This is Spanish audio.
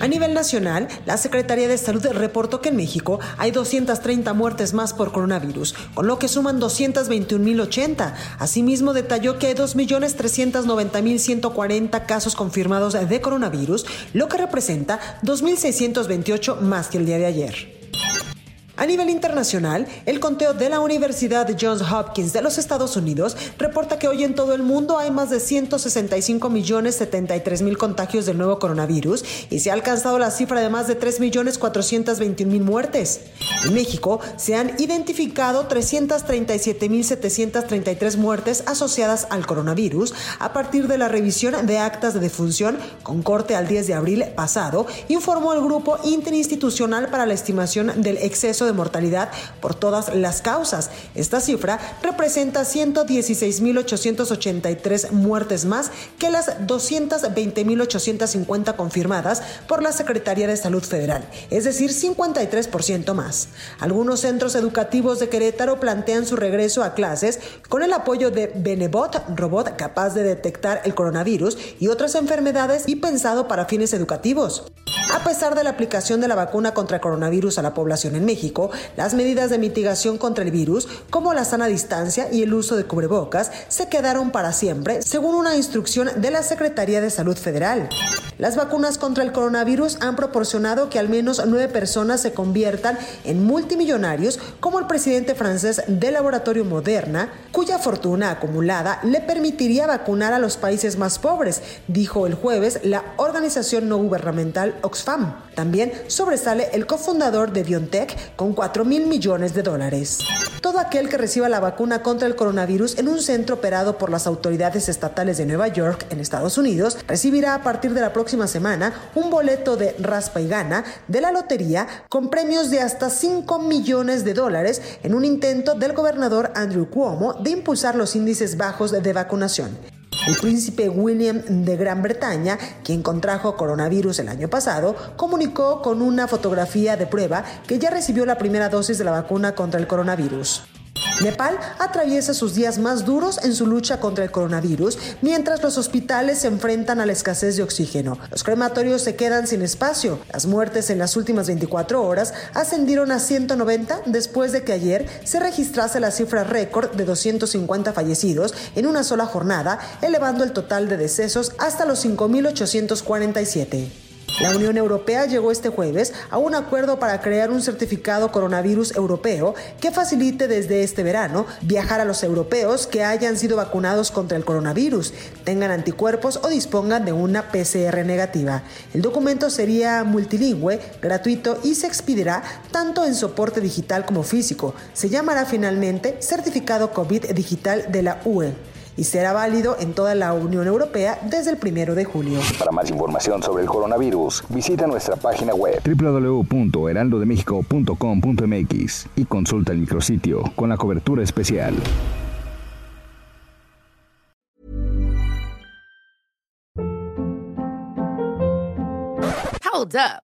A nivel nacional, la Secretaría de Salud reportó que en México hay 230 muertes más por coronavirus, con lo que suman 221.080. Asimismo, detalló que hay 2.390.140 casos confirmados de coronavirus, lo que representa 2.628 más que el día de ayer. A nivel internacional, el conteo de la Universidad Johns Hopkins de los Estados Unidos reporta que hoy en todo el mundo hay más de 165 millones 73 mil contagios del nuevo coronavirus y se ha alcanzado la cifra de más de 3 millones 421 mil muertes. En México se han identificado 337 mil 733 muertes asociadas al coronavirus a partir de la revisión de actas de defunción con corte al 10 de abril pasado, informó el Grupo Interinstitucional para la Estimación del Exceso de de mortalidad por todas las causas. Esta cifra representa 116.883 muertes más que las 220.850 confirmadas por la Secretaría de Salud Federal, es decir, 53% más. Algunos centros educativos de Querétaro plantean su regreso a clases con el apoyo de Benebot, robot capaz de detectar el coronavirus y otras enfermedades y pensado para fines educativos. A pesar de la aplicación de la vacuna contra el coronavirus a la población en México, las medidas de mitigación contra el virus, como la sana distancia y el uso de cubrebocas, se quedaron para siempre, según una instrucción de la Secretaría de Salud Federal. Las vacunas contra el coronavirus han proporcionado que al menos nueve personas se conviertan en multimillonarios, como el presidente francés del laboratorio Moderna, cuya fortuna acumulada le permitiría vacunar a los países más pobres, dijo el jueves la organización no gubernamental Oxfam. También sobresale el cofundador de BioNTech con 4 mil millones de dólares. Todo aquel que reciba la vacuna contra el coronavirus en un centro operado por las autoridades estatales de Nueva York, en Estados Unidos, recibirá a partir de la próxima semana un boleto de raspa y gana de la lotería con premios de hasta 5 millones de dólares en un intento del gobernador Andrew Cuomo de impulsar los índices bajos de vacunación. El príncipe William de Gran Bretaña, quien contrajo coronavirus el año pasado, comunicó con una fotografía de prueba que ya recibió la primera dosis de la vacuna contra el coronavirus. Nepal atraviesa sus días más duros en su lucha contra el coronavirus, mientras los hospitales se enfrentan a la escasez de oxígeno. Los crematorios se quedan sin espacio. Las muertes en las últimas 24 horas ascendieron a 190 después de que ayer se registrase la cifra récord de 250 fallecidos en una sola jornada, elevando el total de decesos hasta los 5.847. La Unión Europea llegó este jueves a un acuerdo para crear un certificado coronavirus europeo que facilite desde este verano viajar a los europeos que hayan sido vacunados contra el coronavirus, tengan anticuerpos o dispongan de una PCR negativa. El documento sería multilingüe, gratuito y se expedirá tanto en soporte digital como físico. Se llamará finalmente Certificado COVID Digital de la UE y será válido en toda la Unión Europea desde el primero de julio. Para más información sobre el coronavirus, visita nuestra página web www.heraldodemexico.com.mx y consulta el micrositio con la cobertura especial. Hold up.